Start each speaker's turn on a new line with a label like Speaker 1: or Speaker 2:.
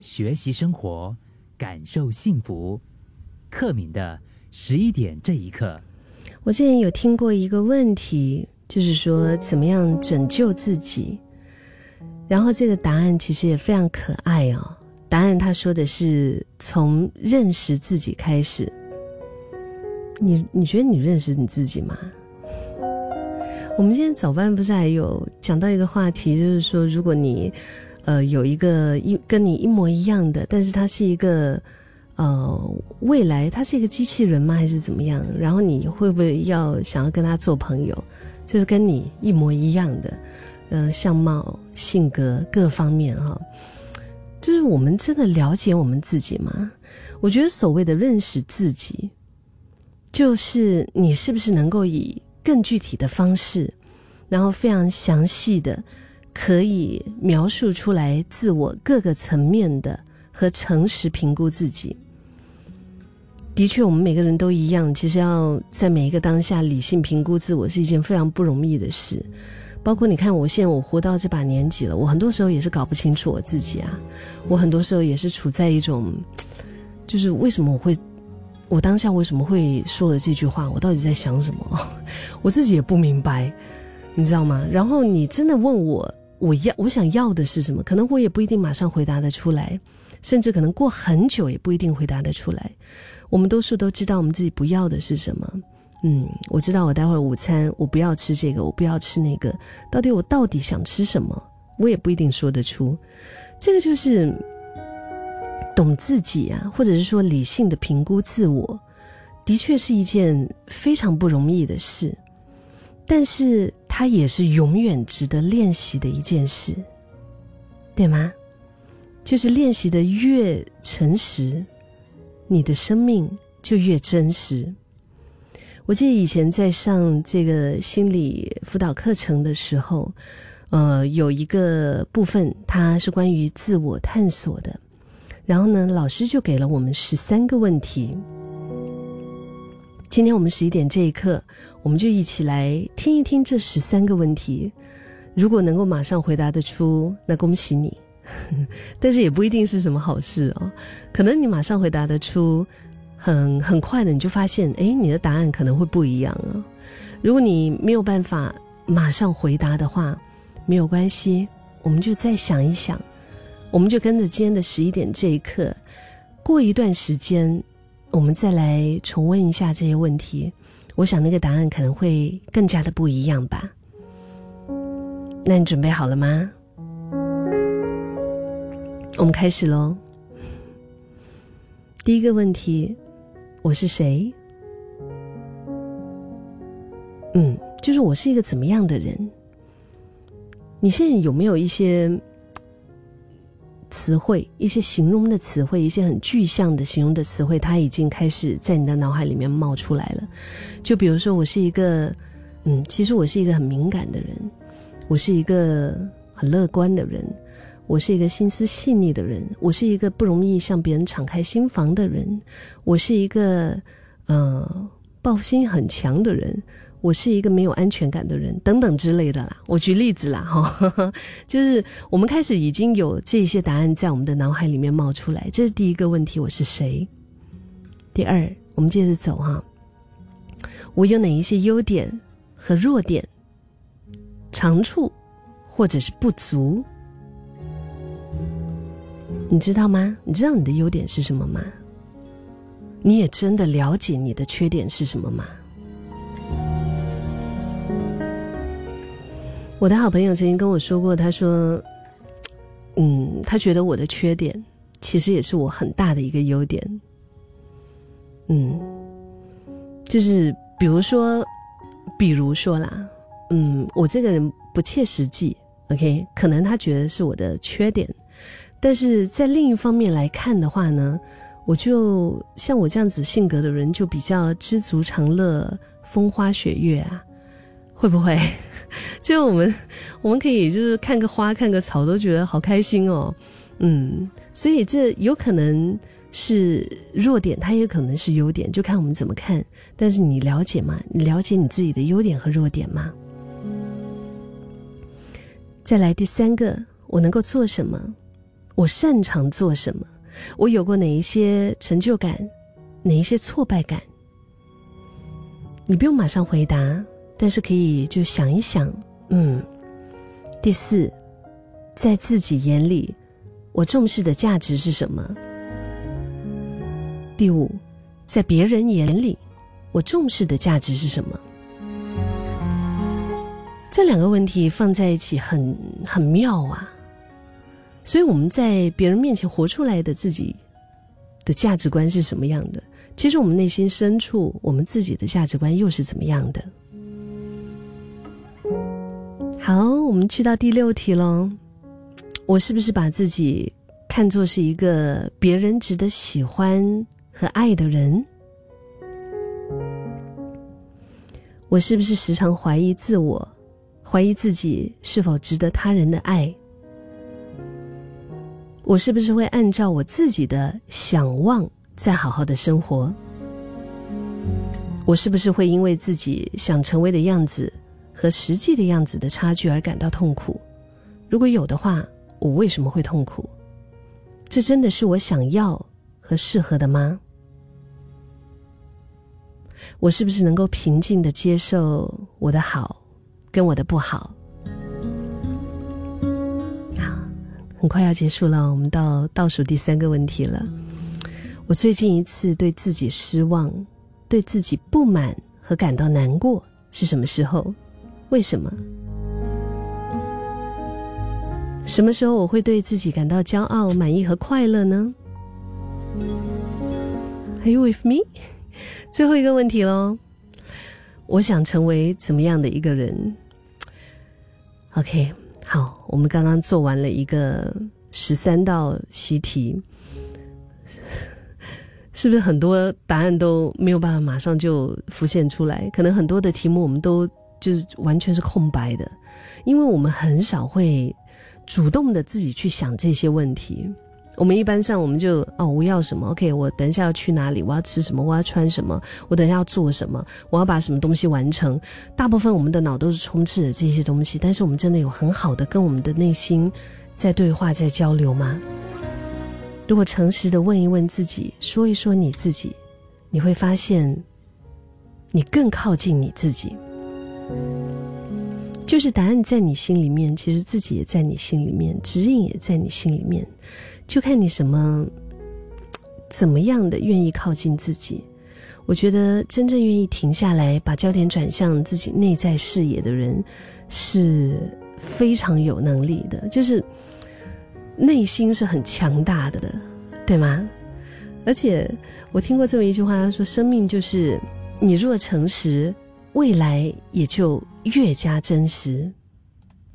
Speaker 1: 学习生活，感受幸福。克敏的十一点这一刻，
Speaker 2: 我之前有听过一个问题，就是说怎么样拯救自己。然后这个答案其实也非常可爱哦。答案他说的是从认识自己开始。你你觉得你认识你自己吗？我们今天早班不是还有讲到一个话题，就是说如果你。呃，有一个一跟你一模一样的，但是它是一个，呃，未来它是一个机器人吗？还是怎么样？然后你会不会要想要跟他做朋友？就是跟你一模一样的，呃，相貌、性格各方面哈，就是我们真的了解我们自己吗？我觉得所谓的认识自己，就是你是不是能够以更具体的方式，然后非常详细的。可以描述出来自我各个层面的和诚实评估自己。的确，我们每个人都一样。其实要在每一个当下理性评估自我是一件非常不容易的事。包括你看，我现在我活到这把年纪了，我很多时候也是搞不清楚我自己啊。我很多时候也是处在一种，就是为什么我会，我当下为什么会说了这句话？我到底在想什么？我自己也不明白，你知道吗？然后你真的问我。我要我想要的是什么？可能我也不一定马上回答得出来，甚至可能过很久也不一定回答得出来。我们多数都知道我们自己不要的是什么。嗯，我知道我待会儿午餐我不要吃这个，我不要吃那个。到底我到底想吃什么？我也不一定说得出。这个就是懂自己啊，或者是说理性的评估自我，的确是一件非常不容易的事。但是它也是永远值得练习的一件事，对吗？就是练习的越诚实，你的生命就越真实。我记得以前在上这个心理辅导课程的时候，呃，有一个部分它是关于自我探索的，然后呢，老师就给了我们十三个问题。今天我们十一点这一刻，我们就一起来听一听这十三个问题。如果能够马上回答得出，那恭喜你。但是也不一定是什么好事哦。可能你马上回答得出，很很快的你就发现，哎，你的答案可能会不一样啊。如果你没有办法马上回答的话，没有关系，我们就再想一想，我们就跟着今天的十一点这一刻，过一段时间。我们再来重温一下这些问题，我想那个答案可能会更加的不一样吧。那你准备好了吗？我们开始喽。第一个问题，我是谁？嗯，就是我是一个怎么样的人？你现在有没有一些？词汇一些形容的词汇，一些很具象的形容的词汇，它已经开始在你的脑海里面冒出来了。就比如说，我是一个，嗯，其实我是一个很敏感的人，我是一个很乐观的人，我是一个心思细腻的人，我是一个不容易向别人敞开心房的人，我是一个，呃，报复心很强的人。我是一个没有安全感的人，等等之类的啦。我举例子啦，哈，就是我们开始已经有这些答案在我们的脑海里面冒出来。这是第一个问题，我是谁？第二，我们接着走哈。我有哪一些优点和弱点、长处或者是不足？你知道吗？你知道你的优点是什么吗？你也真的了解你的缺点是什么吗？我的好朋友曾经跟我说过，他说：“嗯，他觉得我的缺点其实也是我很大的一个优点。嗯，就是比如说，比如说啦，嗯，我这个人不切实际，OK，可能他觉得是我的缺点，但是在另一方面来看的话呢，我就像我这样子性格的人，就比较知足常乐、风花雪月啊，会不会？” 就我们，我们可以就是看个花、看个草，都觉得好开心哦。嗯，所以这有可能是弱点，它也可能是优点，就看我们怎么看。但是你了解吗？你了解你自己的优点和弱点吗？再来第三个，我能够做什么？我擅长做什么？我有过哪一些成就感？哪一些挫败感？你不用马上回答，但是可以就想一想。嗯，第四，在自己眼里，我重视的价值是什么？第五，在别人眼里，我重视的价值是什么？这两个问题放在一起很很妙啊。所以我们在别人面前活出来的自己的价值观是什么样的？其实我们内心深处，我们自己的价值观又是怎么样的？好，我们去到第六题喽。我是不是把自己看作是一个别人值得喜欢和爱的人？我是不是时常怀疑自我，怀疑自己是否值得他人的爱？我是不是会按照我自己的想望再好好的生活？我是不是会因为自己想成为的样子和实际的样子的差距而感到痛苦？如果有的话，我为什么会痛苦？这真的是我想要和适合的吗？我是不是能够平静的接受我的好跟我的不好？好很快要结束了，我们到倒数第三个问题了。我最近一次对自己失望、对自己不满和感到难过是什么时候？为什么？什么时候我会对自己感到骄傲、满意和快乐呢？Are you with me？最后一个问题喽。我想成为怎么样的一个人？OK。好，我们刚刚做完了一个十三道习题，是不是很多答案都没有办法马上就浮现出来？可能很多的题目我们都就是完全是空白的，因为我们很少会主动的自己去想这些问题。我们一般上，我们就哦，我要什么？OK，我等一下要去哪里？我要吃什么？我要穿什么？我等一下要做什么？我要把什么东西完成？大部分我们的脑都是充斥着这些东西，但是我们真的有很好的跟我们的内心在对话、在交流吗？如果诚实的问一问自己，说一说你自己，你会发现，你更靠近你自己。就是答案在你心里面，其实自己也在你心里面，指引也在你心里面。就看你什么怎么样的愿意靠近自己。我觉得真正愿意停下来，把焦点转向自己内在视野的人，是非常有能力的，就是内心是很强大的的，对吗？而且我听过这么一句话，他说：“生命就是你若诚实，未来也就越加真实。”